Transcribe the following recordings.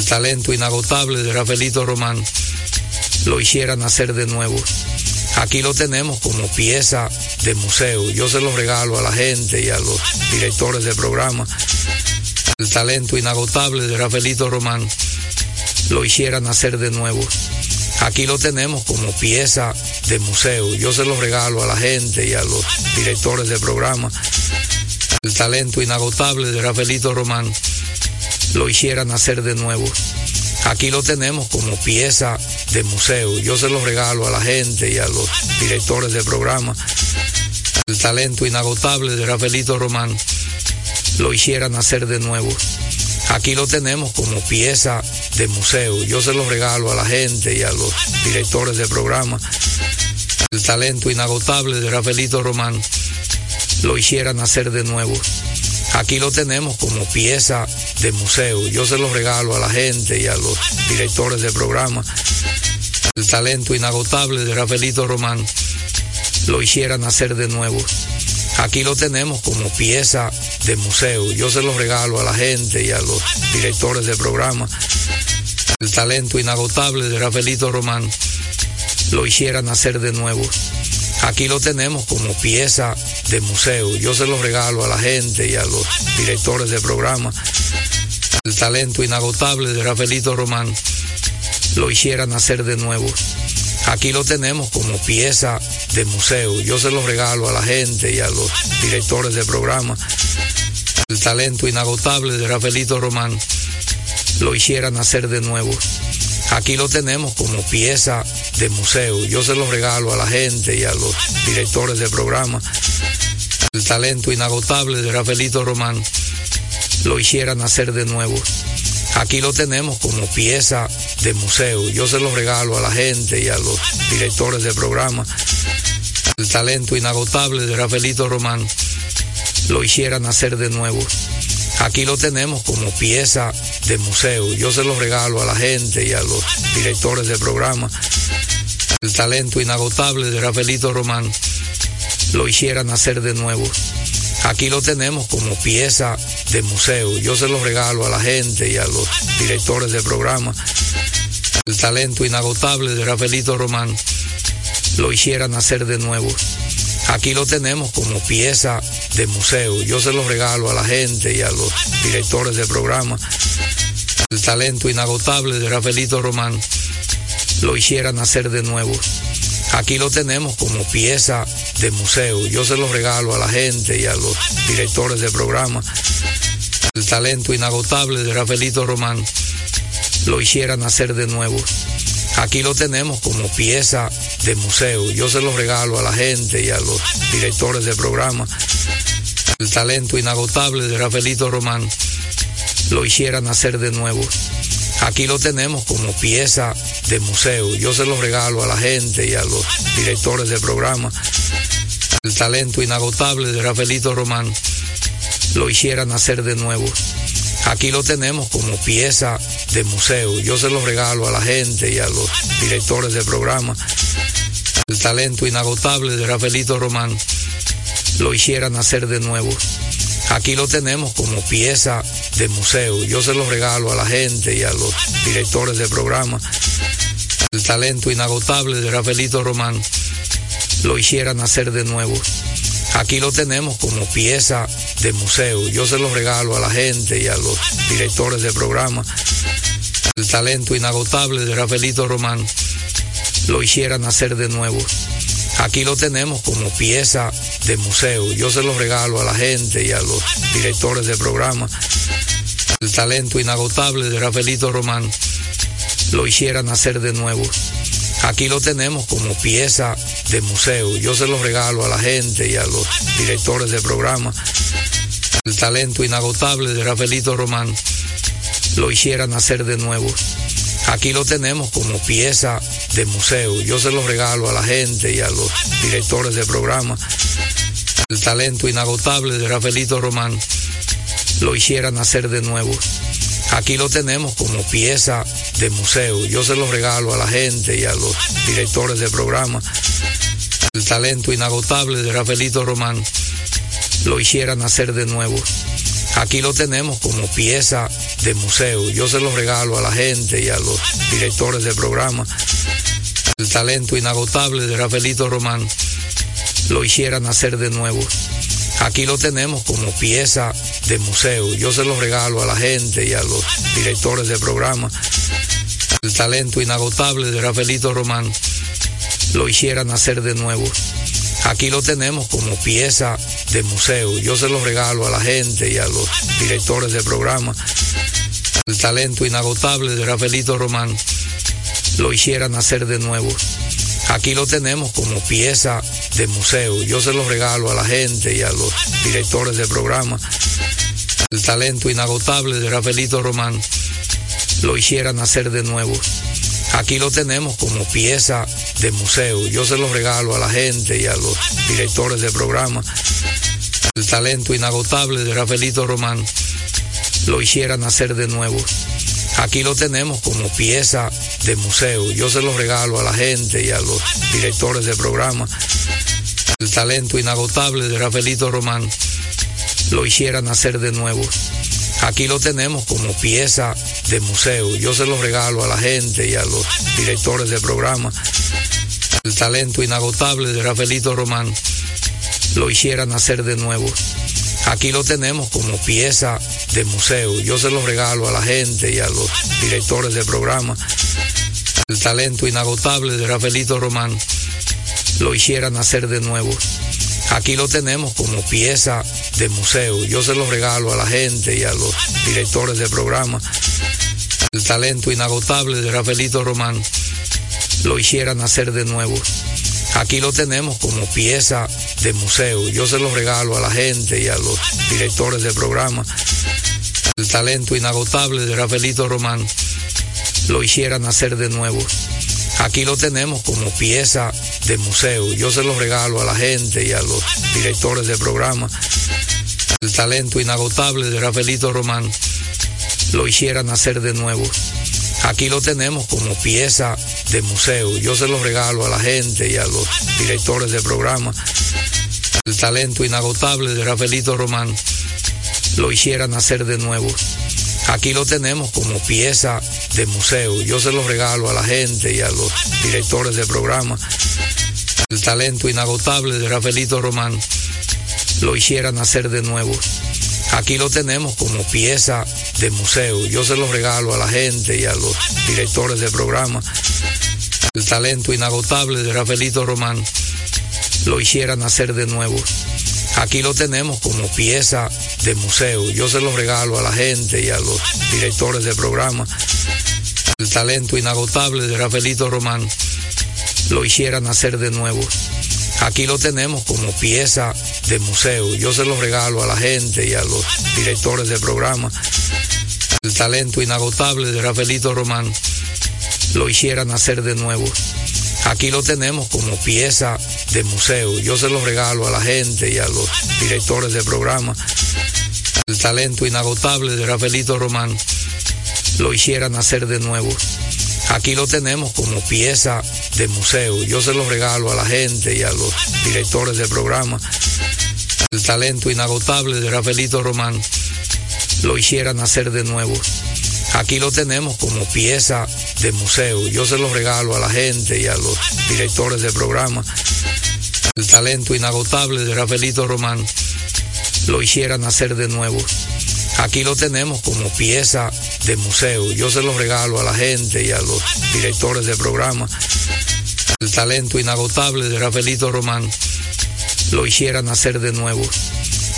el talento inagotable de Rafaelito Román lo hiciera nacer de nuevo. Aquí lo tenemos como pieza de museo. Yo se lo regalo a la gente y a los directores de programa. El talento inagotable de Rafaelito Román lo hiciera nacer de nuevo. Aquí lo tenemos como pieza de museo. Yo se lo regalo a la gente y a los directores de programa. El talento inagotable de Rafaelito Román lo hiciera nacer de nuevo. Aquí lo tenemos como pieza de museo. Yo se lo regalo a la gente y a los directores de programa. El talento inagotable de Rafaelito Román lo hiciera nacer de nuevo. Aquí lo tenemos como pieza de museo. Yo se lo regalo a la gente y a los directores de programa. El talento inagotable de Rafaelito Román lo hiciera nacer de nuevo. Aquí lo tenemos como pieza de museo. Yo se lo regalo a la gente y a los directores de programa. El talento inagotable de Rafaelito Román lo hiciera nacer de nuevo. Aquí lo tenemos como pieza de museo. Yo se lo regalo a la gente y a los directores de programa. El talento inagotable de Rafaelito Román lo hiciera nacer de nuevo. Aquí lo tenemos como pieza de museo. Yo se lo regalo a la gente y a los directores de programa. El talento inagotable de Rafaelito Román lo hiciera nacer de nuevo. Aquí lo tenemos como pieza de museo. Yo se lo regalo a la gente y a los directores de programa. El talento inagotable de Rafaelito Román lo hiciera nacer de nuevo. Aquí lo tenemos como pieza de museo. Yo se lo regalo a la gente y a los directores de programa. El talento inagotable de Rafaelito Román lo hiciera nacer de nuevo. Aquí lo tenemos como pieza de museo. Yo se lo regalo a la gente y a los directores de programa. El talento inagotable de Rafaelito Román lo hiciera nacer de nuevo. Aquí lo tenemos como pieza de museo. Yo se lo regalo a la gente y a los directores de programa. El talento inagotable de Rafaelito Román lo hiciera nacer de nuevo. Aquí lo tenemos como pieza de museo. Yo se lo regalo a la gente y a los directores de programa. El talento inagotable de Rafaelito Román lo hiciera nacer de nuevo. Aquí lo tenemos como pieza de museo. Yo se lo regalo a la gente y a los directores de programa. El talento inagotable de Rafaelito Román lo hiciera nacer de nuevo. Aquí lo tenemos como pieza de museo. Yo se lo regalo a la gente y a los directores de programa. El talento inagotable de Rafaelito Román lo hiciera nacer de nuevo. Aquí lo tenemos como pieza de museo. Yo se lo regalo a la gente y a los directores de programa. El talento inagotable de Rafaelito Román lo hiciera nacer de nuevo. Aquí lo tenemos como pieza de museo. Yo se lo regalo a la gente y a los directores de programa. El talento inagotable de Rafaelito Román lo hiciera nacer de nuevo. Aquí lo tenemos como pieza de museo. Yo se lo regalo a la gente y a los directores de programa. El talento inagotable de Rafaelito Román lo hiciera nacer de nuevo. Aquí lo tenemos como pieza de museo. Yo se lo regalo a la gente y a los directores de programa. El talento inagotable de Rafaelito Román lo hiciera nacer de nuevo. Aquí lo tenemos como pieza de museo. Yo se lo regalo a la gente y a los directores de programa. El talento inagotable de Rafaelito Román lo hiciera nacer de nuevo. Aquí lo tenemos como pieza de museo. Yo se lo regalo a la gente y a los directores de programa. El talento inagotable de Rafaelito Román lo hiciera nacer de nuevo. Aquí lo tenemos como pieza de museo. Yo se lo regalo a la gente y a los directores de programa. El talento inagotable de Rafaelito Román lo hiciera nacer de nuevo. Aquí lo tenemos como pieza de museo. Yo se lo regalo a la gente y a los directores de programa. El talento inagotable de Rafaelito Román lo hiciera nacer de nuevo. Aquí lo tenemos como pieza de museo. Yo se lo regalo a la gente y a los directores de programa. El talento inagotable de Rafaelito Román lo hiciera nacer de nuevo. Aquí lo tenemos como pieza de museo. Yo se lo regalo a la gente y a los directores de programa. El talento inagotable de Rafaelito Román lo hiciera nacer de nuevo. Aquí lo tenemos como pieza de museo. Yo se lo regalo a la gente y a los directores de programa. El talento inagotable de Rafaelito Román lo hiciera nacer de nuevo. Aquí lo tenemos como pieza de museo. Yo se lo regalo a la gente y a los directores de programa. El talento inagotable de Rafaelito Román lo hiciera nacer de nuevo. Aquí lo tenemos como pieza de museo. Yo se lo regalo a la gente y a los directores de programa. El talento inagotable de Rafaelito Román lo hiciera nacer de nuevo. Aquí lo tenemos como pieza de museo. Yo se lo regalo a la gente y a los directores de programa. El talento inagotable de Rafaelito Román lo hiciera nacer de nuevo. Aquí lo tenemos como pieza de museo. Yo se lo regalo a la gente y a los directores de programa. El talento inagotable de Rafaelito Román lo hiciera nacer de nuevo. Aquí lo tenemos como pieza de museo. Yo se lo regalo a la gente y a los directores de programa. El talento inagotable de Rafaelito Román lo hiciera nacer de nuevo. Aquí lo tenemos como pieza de museo. Yo se lo regalo a la gente y a los directores de programa. El talento inagotable de Rafaelito Román lo hiciera nacer de nuevo. Aquí lo tenemos como pieza de museo. Yo se lo regalo a la gente y a los directores de programa. El talento inagotable de Rafaelito Román lo hiciera nacer de nuevo. Aquí lo tenemos como pieza de museo. Yo se lo regalo a la gente y a los directores de programa. El talento inagotable de Rafaelito Román lo hiciera nacer de nuevo. Aquí lo tenemos como pieza de museo. Yo se lo regalo a la gente y a los directores de programa. El talento inagotable de Rafaelito Román lo hiciera nacer de nuevo. Aquí lo tenemos como pieza de museo. Yo se lo regalo a la gente y a los directores de programa. El talento inagotable de Rafaelito Román lo hiciera nacer de nuevo. Aquí lo tenemos como pieza de museo. Yo se lo regalo a la gente y a los directores de programa. El talento inagotable de Rafaelito Román lo hiciera nacer de nuevo. Aquí lo tenemos como pieza de museo. Yo se lo regalo a la gente y a los directores de programa. El talento inagotable de Rafaelito Román lo hiciera nacer de nuevo. Aquí lo tenemos como pieza de museo. Yo se lo regalo a la gente y a los directores de programa. El talento inagotable de Rafaelito Román lo hiciera nacer de nuevo. Aquí lo tenemos como pieza de museo. Yo se lo regalo a la gente y a los directores de programa. El talento inagotable de Rafaelito Román lo hiciera nacer de nuevo. Aquí lo tenemos como pieza de museo. Yo se lo regalo a la gente y a los directores de programa. El talento inagotable de Rafaelito Román lo hiciera nacer de nuevo. Aquí lo tenemos como pieza de museo. Yo se lo regalo a la gente y a los directores de programa. El talento inagotable de Rafaelito Román lo hiciera nacer de nuevo. Aquí lo tenemos como pieza de museo. Yo se lo regalo a la gente y a los directores de programa. El talento inagotable de Rafaelito Román lo hiciera nacer de nuevo. Aquí lo tenemos como pieza de museo. Yo se lo regalo a la gente y a los directores de programa. El talento inagotable de Rafaelito Román lo hiciera nacer de nuevo.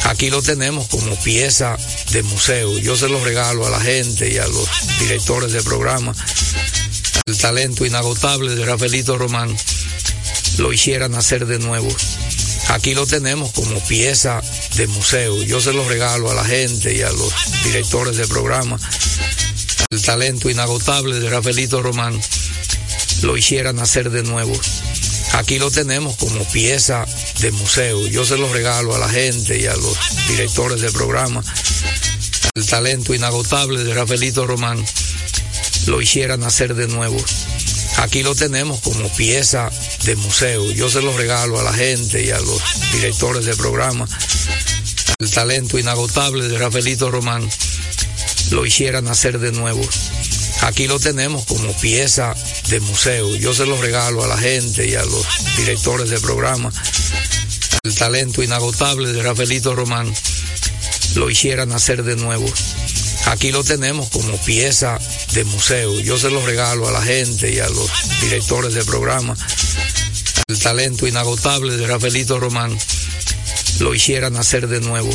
Aquí lo tenemos como pieza de museo. Yo se lo regalo a la gente y a los directores de programa. El talento inagotable de Rafaelito Román lo hiciera nacer de nuevo. Aquí lo tenemos como pieza de museo. Yo se lo regalo a la gente y a los directores de programa. El talento inagotable de Rafaelito Román lo hiciera nacer de nuevo. Aquí lo tenemos como pieza de museo. Yo se lo regalo a la gente y a los directores de programa. El talento inagotable de Rafaelito Román lo hiciera nacer de nuevo. Aquí lo tenemos como pieza de museo. Yo se lo regalo a la gente y a los directores de programa. el talento inagotable de Rafaelito Román lo hiciera nacer de nuevo. Aquí lo tenemos como pieza de museo. Yo se lo regalo a la gente y a los directores de programa. El talento inagotable de Rafaelito Román lo hiciera nacer de nuevo. Aquí lo tenemos como pieza de museo. Yo se lo regalo a la gente y a los directores de programa. El talento inagotable de Rafaelito Román lo hiciera nacer de nuevo.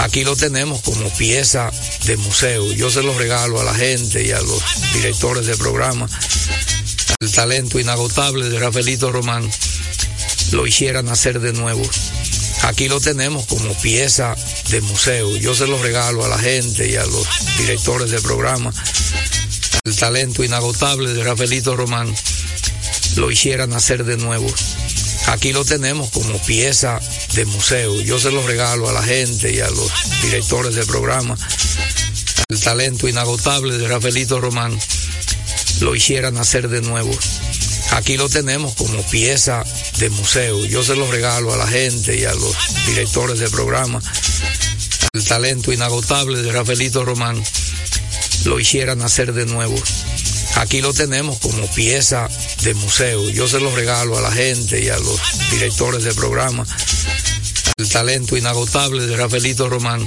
Aquí lo tenemos como pieza de museo. Yo se lo regalo a la gente y a los directores de programa. El talento inagotable de Rafaelito Román lo hiciera nacer de nuevo. Aquí lo tenemos como pieza de museo. Yo se lo regalo a la gente y a los directores de programa. El talento inagotable de Rafaelito Román lo hiciera nacer de nuevo. Aquí lo tenemos como pieza de museo. Yo se lo regalo a la gente y a los directores de programa. El talento inagotable de Rafaelito Román lo hiciera nacer de nuevo. Aquí lo tenemos como pieza de museo. Yo se lo regalo a la gente y a los directores de programa. El talento inagotable de Rafaelito Román lo hiciera nacer de nuevo. Aquí lo tenemos como pieza de museo. Yo se lo regalo a la gente y a los directores de programa. El talento inagotable de Rafaelito Román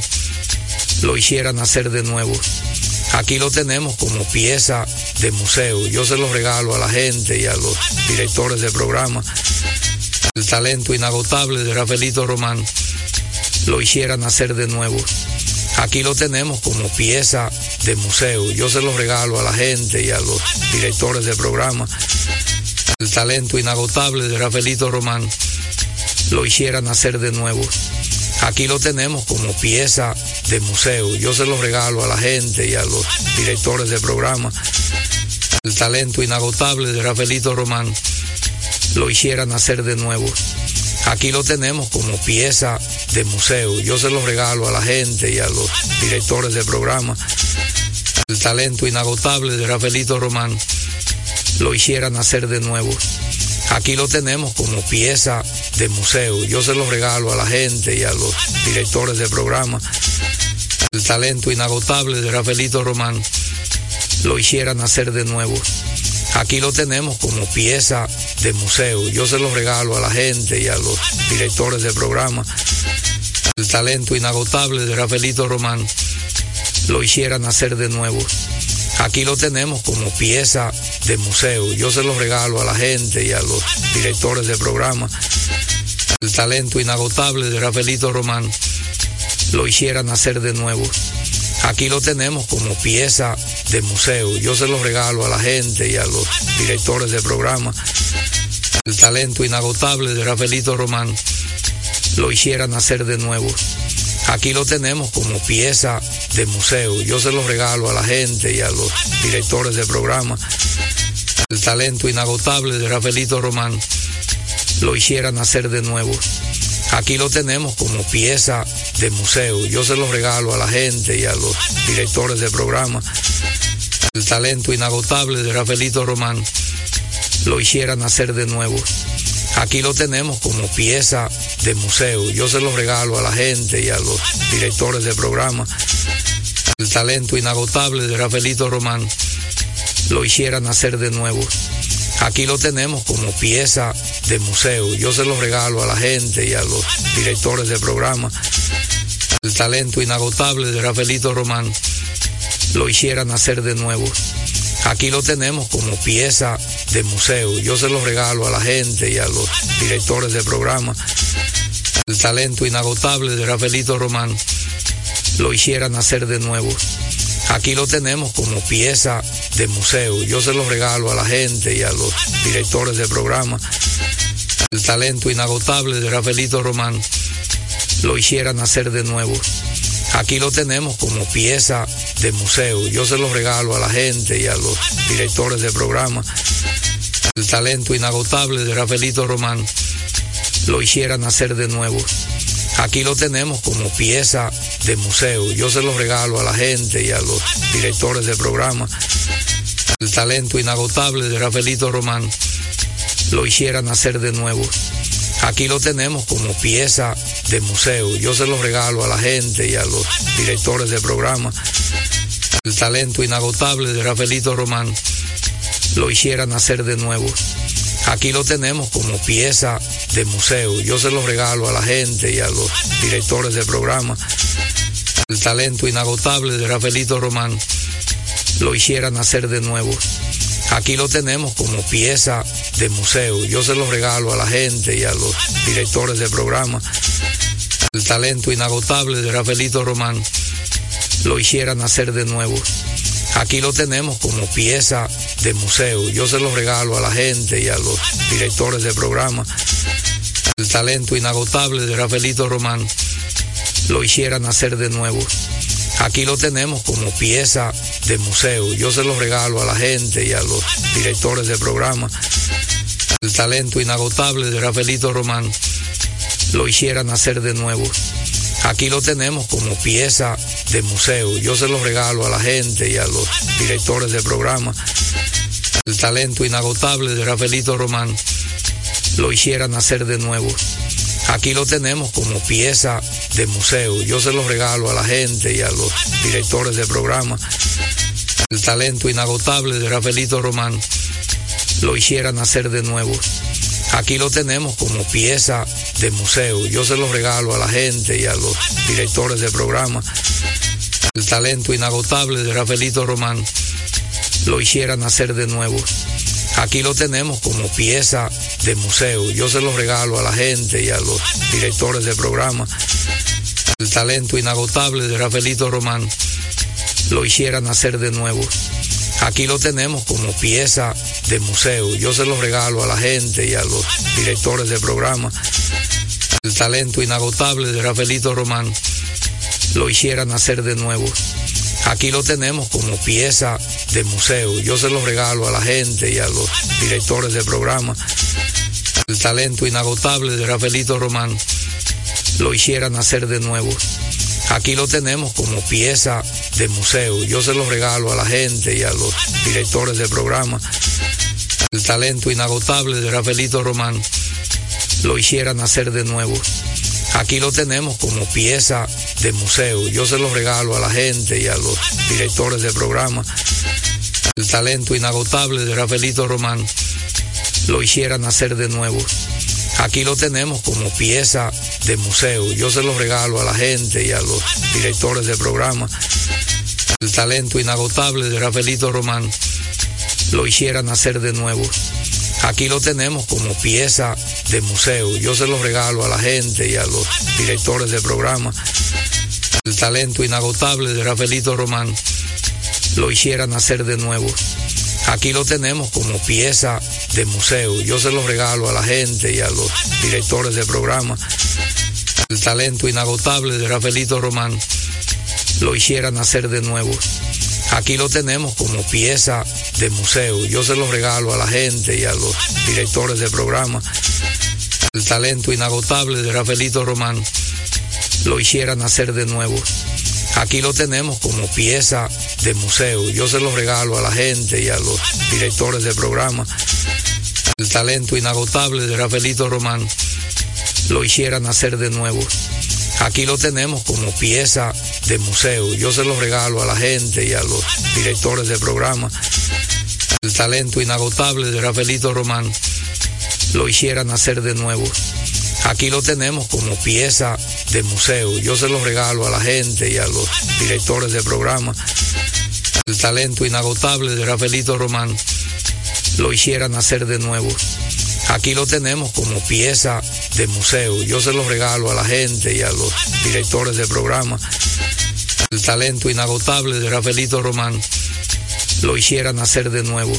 lo hiciera nacer de nuevo. Aquí lo tenemos como pieza de museo. Yo se lo regalo a la gente y a los directores de programa. El talento inagotable de Rafaelito Román lo hiciera nacer de nuevo. Aquí lo tenemos como pieza de museo. Yo se lo regalo a la gente y a los directores de programa. El talento inagotable de Rafaelito Román lo hiciera nacer de nuevo. Aquí lo tenemos como pieza de museo. Yo se lo regalo a la gente y a los directores de programa. El talento inagotable de Rafaelito Román lo hiciera nacer de nuevo. Aquí lo tenemos como pieza de museo. Yo se lo regalo a la gente y a los directores de programa. El talento inagotable de Rafaelito Román lo hiciera nacer de nuevo. Aquí lo tenemos como pieza de museo. Yo se lo regalo a la gente y a los directores de programa. El talento inagotable de Rafaelito Román lo hiciera nacer de nuevo. Aquí lo tenemos como pieza de museo. Yo se lo regalo a la gente y a los directores de programa. El talento inagotable de Rafaelito Román lo hiciera nacer de nuevo. Aquí lo tenemos como pieza de museo. Yo se lo regalo a la gente y a los directores de programa. El talento inagotable de Rafaelito Román lo hiciera nacer de nuevo. Aquí lo tenemos como pieza de museo. Yo se lo regalo a la gente y a los directores de programa. El talento inagotable de Rafaelito Román lo hiciera nacer de nuevo. Aquí lo tenemos como pieza de museo. Yo se lo regalo a la gente y a los directores de programa. El talento inagotable de Rafaelito Román lo hiciera nacer de nuevo. Aquí lo tenemos como pieza de museo. Yo se lo regalo a la gente y a los directores de programa. El talento inagotable de Rafaelito Román lo hiciera nacer de nuevo. Aquí lo tenemos como pieza de museo. Yo se lo regalo a la gente y a los directores de programa. El talento inagotable de Rafaelito Román lo hiciera nacer de nuevo. Aquí lo tenemos como pieza de museo. Yo se lo regalo a la gente y a los directores de programa. El talento inagotable de Rafaelito Román lo hiciera nacer de nuevo. Aquí lo tenemos como pieza de museo. Yo se lo regalo a la gente y a los directores de programa. El talento inagotable de Rafaelito Román lo hiciera nacer de nuevo. Aquí lo tenemos como pieza de museo. Yo se lo regalo a la gente y a los directores de programa. El talento inagotable de Rafaelito Román lo hiciera nacer de nuevo. Aquí lo tenemos como pieza de museo. Yo se lo regalo a la gente y a los directores de programa. El talento inagotable de Rafaelito Román lo hiciera nacer de nuevo. Aquí lo tenemos como pieza de museo. Yo se lo regalo a la gente y a los directores de programa. El talento inagotable de Rafaelito Román lo hiciera nacer de nuevo. Aquí lo tenemos como pieza de museo. Yo se lo regalo a la gente y a los directores de programa. El talento inagotable de Rafaelito Román lo hiciera nacer de nuevo. Aquí lo tenemos como pieza de museo. Yo se lo regalo a la gente y a los directores de programa. El talento inagotable de Rafaelito Román lo hiciera nacer de nuevo. Aquí lo tenemos como pieza de museo. Yo se lo regalo a la gente y a los directores de programa. El talento inagotable de Rafaelito Román lo hiciera nacer de nuevo. Aquí lo tenemos como pieza de museo. Yo se lo regalo a la gente y a los directores de programa. El talento inagotable de Rafaelito Román lo hiciera nacer de nuevo. Aquí lo tenemos como pieza de museo. Yo se lo regalo a la gente y a los directores de programa. El talento inagotable de Rafaelito Román lo hiciera nacer de nuevo. Aquí lo tenemos como pieza de museo. Yo se lo regalo a la gente y a los directores de programa. El talento inagotable de Rafaelito Román lo hiciera nacer de nuevo. Aquí lo tenemos como pieza de museo. Yo se lo regalo a la gente y a los directores de programa. El talento inagotable de Rafaelito Román lo hiciera nacer de nuevo. Aquí lo tenemos como pieza de museo. Yo se lo regalo a la gente y a los directores de programa. El talento inagotable de Rafaelito Román lo hiciera nacer de nuevo. Aquí lo tenemos como pieza de museo. Yo se lo regalo a la gente y a los directores de programa. El talento inagotable de Rafaelito Román lo hiciera nacer de nuevo. Aquí lo tenemos como pieza de museo. Yo se lo regalo a la gente y a los directores de programa. El talento inagotable de Rafaelito Román lo hiciera nacer de nuevo. Aquí lo tenemos como pieza de museo. Yo se lo regalo a la gente y a los directores de programa. El talento inagotable de Rafaelito Román lo hiciera nacer de nuevo. Aquí lo tenemos como pieza de museo. Yo se lo regalo a la gente y a los directores de programa. El talento inagotable de Rafaelito Román lo hiciera nacer de nuevo. Aquí lo tenemos como pieza de museo. Yo se lo regalo a la gente y a los directores de programa. El talento inagotable de Rafaelito Román lo hiciera nacer de nuevo. Aquí lo tenemos como pieza de museo. Yo se lo regalo a la gente y a los directores de programa. El talento inagotable de Rafaelito Román lo hiciera nacer de nuevo. Aquí lo tenemos como pieza de museo. Yo se lo regalo a la gente y a los directores de programa. El talento inagotable de Rafaelito Román lo hiciera nacer de nuevo. Aquí lo tenemos como pieza de museo. Yo se lo regalo a la gente y a los directores de programa. El talento inagotable de Rafaelito Román lo hiciera nacer de nuevo. Aquí lo tenemos como pieza de museo. Yo se lo regalo a la gente y a los directores de programa. El talento inagotable de Rafaelito Román lo hiciera nacer de nuevo. Aquí lo tenemos como pieza de museo. Yo se lo regalo a la gente y a los directores de programa. El talento inagotable de Rafaelito Román lo hiciera nacer de nuevo. Aquí lo tenemos como pieza de museo. Yo se lo regalo a la gente y a los directores de programa. El talento inagotable de Rafaelito Román lo hiciera nacer de nuevo. Aquí lo tenemos como pieza de museo. Yo se lo regalo a la gente y a los directores de programa. El talento inagotable de Rafaelito Román lo hiciera nacer de nuevo. Aquí lo tenemos como pieza de museo. Yo se lo regalo a la gente y a los directores de programa. El talento inagotable de Rafaelito Román lo hiciera nacer de nuevo.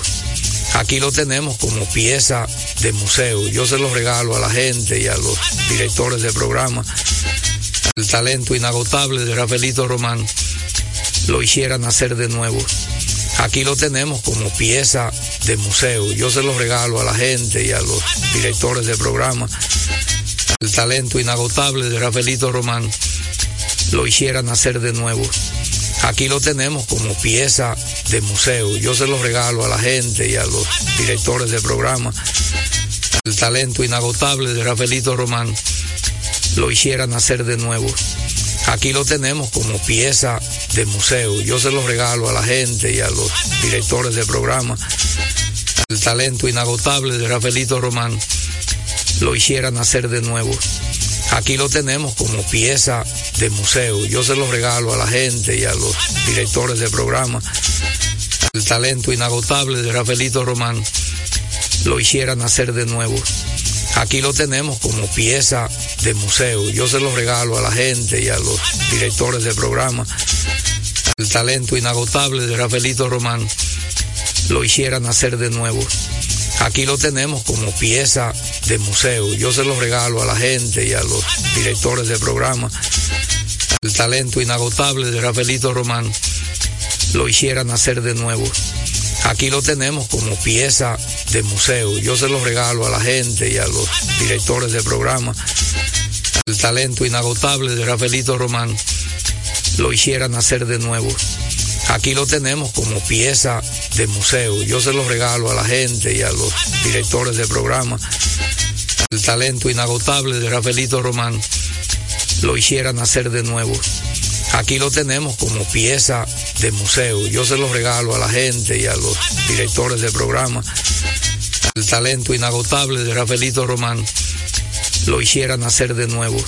Aquí lo tenemos como pieza de museo. Yo se lo regalo a la gente y a los directores de programa. El talento inagotable de Rafaelito Román lo hiciera nacer de nuevo. Aquí lo tenemos como pieza de museo. Yo se lo regalo a la gente y a los directores de programa. El talento inagotable de Rafaelito Román lo hiciera nacer de nuevo. Aquí lo tenemos como pieza de museo. Yo se lo regalo a la gente y a los directores de programa. el talento inagotable de Rafaelito Román lo hiciera nacer de nuevo. Aquí lo tenemos como pieza de museo. Yo se lo regalo a la gente y a los directores de programa. El talento inagotable de Rafaelito Román lo hiciera nacer de nuevo. Aquí lo tenemos como pieza de museo. Yo se lo regalo a la gente y a los directores de programa. El talento inagotable de Rafaelito Román lo hiciera nacer de nuevo. Aquí lo tenemos como pieza de museo. Yo se lo regalo a la gente y a los directores de programa. El talento inagotable de Rafaelito Román lo hiciera nacer de nuevo. Aquí lo tenemos como pieza de museo. Yo se lo regalo a la gente y a los directores de programa. El talento inagotable de Rafaelito Román lo hiciera nacer de nuevo. Aquí lo tenemos como pieza de museo. Yo se lo regalo a la gente y a los directores de programa. El talento inagotable de Rafaelito Román lo hiciera nacer de nuevo. Aquí lo tenemos como pieza de museo. Yo se lo regalo a la gente y a los directores de programa. El talento inagotable de Rafaelito Román lo hiciera nacer de nuevo. Aquí lo tenemos como pieza de museo. Yo se lo regalo a la gente y a los directores de programa. El talento inagotable de Rafaelito Román lo hiciera nacer de nuevo.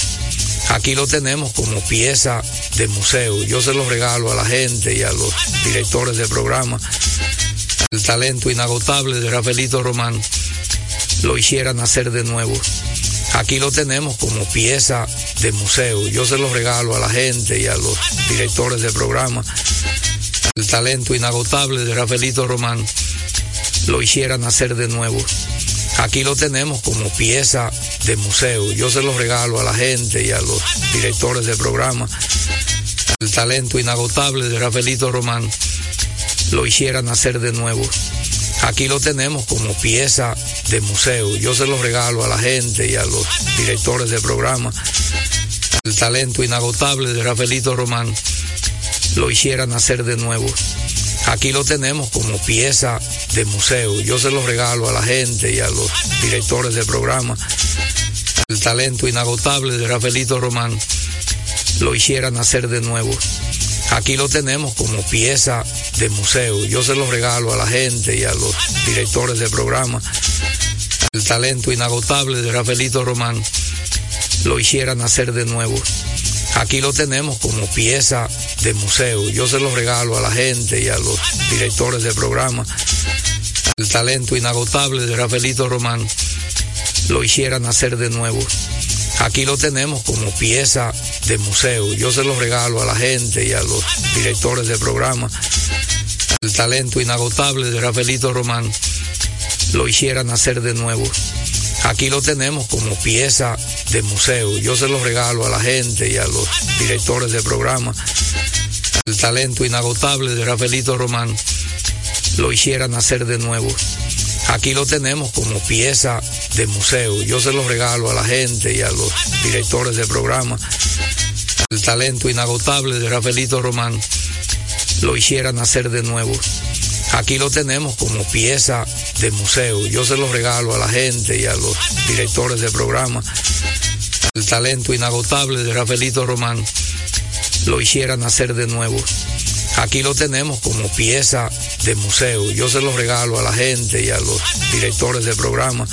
Aquí lo tenemos como pieza de museo. Yo se lo regalo a la gente y a los directores de programa. El talento inagotable de Rafaelito Román lo hiciera nacer de nuevo. Aquí lo tenemos como pieza de museo. Yo se lo regalo a la gente y a los directores de programa. El talento inagotable de Rafaelito Román lo hiciera nacer de nuevo. Aquí lo tenemos como pieza de museo. Yo se lo regalo a la gente y a los directores de programa. El talento inagotable de Rafaelito Román lo hiciera nacer de nuevo. Aquí lo tenemos como pieza de museo. Yo se lo regalo a la gente y a los directores de programa. El talento inagotable de Rafaelito Román lo hiciera nacer de nuevo. Aquí lo tenemos como pieza de museo. Yo se lo regalo a la gente y a los directores de programa. El talento inagotable de Rafaelito Román lo hiciera nacer de nuevo. Aquí lo tenemos como pieza de museo. Yo se lo regalo a la gente y a los directores de programa. El talento inagotable de Rafaelito Román lo hiciera nacer de nuevo. Aquí lo tenemos como pieza de museo. Yo se lo regalo a la gente y a los directores de programa. El talento inagotable de Rafaelito Román lo hiciera nacer de nuevo. Aquí lo tenemos como pieza de museo. Yo se lo regalo a la gente y a los directores de programa. El talento inagotable de Rafaelito Román lo hiciera nacer de nuevo. Aquí lo tenemos como pieza de museo. Yo se lo regalo a la gente y a los directores de programa. El talento inagotable de Rafaelito Román lo hiciera nacer de nuevo. Aquí lo tenemos como pieza de museo. Yo se lo regalo a la gente y a los directores de programa. El talento inagotable de Rafaelito Román lo hiciera nacer de nuevo. Aquí lo tenemos como pieza de museo. Yo se lo regalo a la gente y a los directores de programa. El talento inagotable de Rafaelito Román lo hiciera nacer de nuevo. Aquí lo tenemos como pieza de museo. Yo se lo regalo a la gente y a los directores de programa.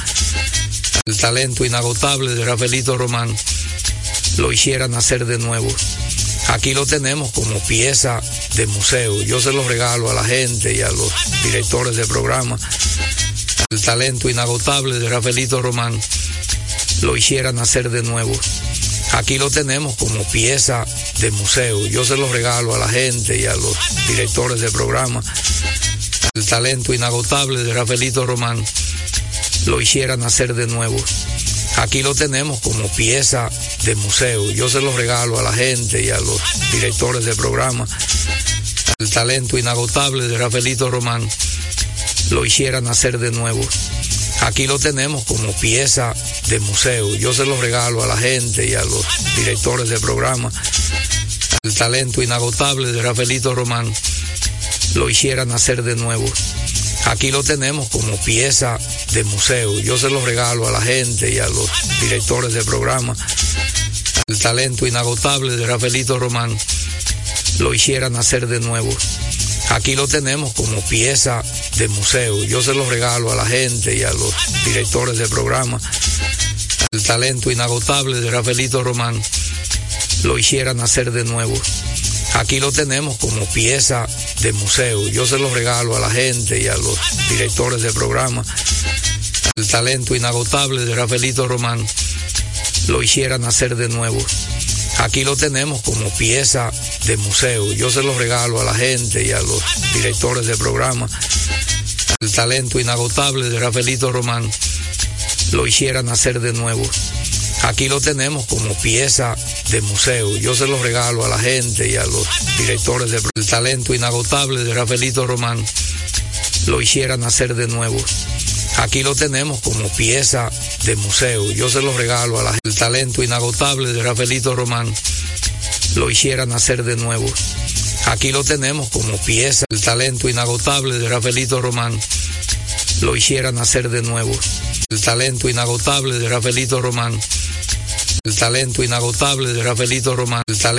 El talento inagotable de Rafaelito Román lo hiciera nacer de nuevo. Aquí lo tenemos como pieza de museo. Yo se lo regalo a la gente y a los directores de programa. El talento inagotable de Rafaelito Román lo hiciera nacer de nuevo. Aquí lo tenemos como pieza de museo. Yo se lo regalo a la gente y a los directores de programa. El talento inagotable de Rafaelito Román lo hiciera nacer de nuevo. Aquí lo tenemos como pieza de museo. Yo se lo regalo a la gente y a los directores de programa. El talento inagotable de Rafaelito Román lo hiciera nacer de nuevo. Aquí lo tenemos como pieza de museo. Yo se lo regalo a la gente y a los directores de programa. El talento inagotable de Rafaelito Román lo hiciera nacer de nuevo. Aquí lo tenemos como pieza de museo. Yo se lo regalo a la gente y a los directores de programa. El talento inagotable de Rafaelito Román lo hiciera nacer de nuevo. Aquí lo tenemos como pieza de museo. Yo se lo regalo a la gente y a los directores de programa. El talento inagotable de Rafaelito Román lo hiciera nacer de nuevo. Aquí lo tenemos como pieza de museo. Yo se lo regalo a la gente y a los directores de programa. El talento inagotable de Rafaelito Román lo hiciera nacer de nuevo. Aquí lo tenemos como pieza de museo. Yo se lo regalo a la gente y a los directores de programa. El talento inagotable de Rafaelito Román lo hiciera nacer de nuevo. Aquí lo tenemos como pieza de museo. Yo se lo regalo a la gente y a los directores de el talento inagotable de Rafaelito Román lo hiciera nacer de nuevo. Aquí lo tenemos como pieza de museo. Yo se lo regalo a la gente. El talento inagotable de Rafaelito Román lo hiciera nacer de nuevo. Aquí lo tenemos como pieza. El talento inagotable de Rafaelito Román lo hiciera nacer de nuevo. El talento inagotable de Rafaelito Román. El talento inagotable de Rafaelito Román,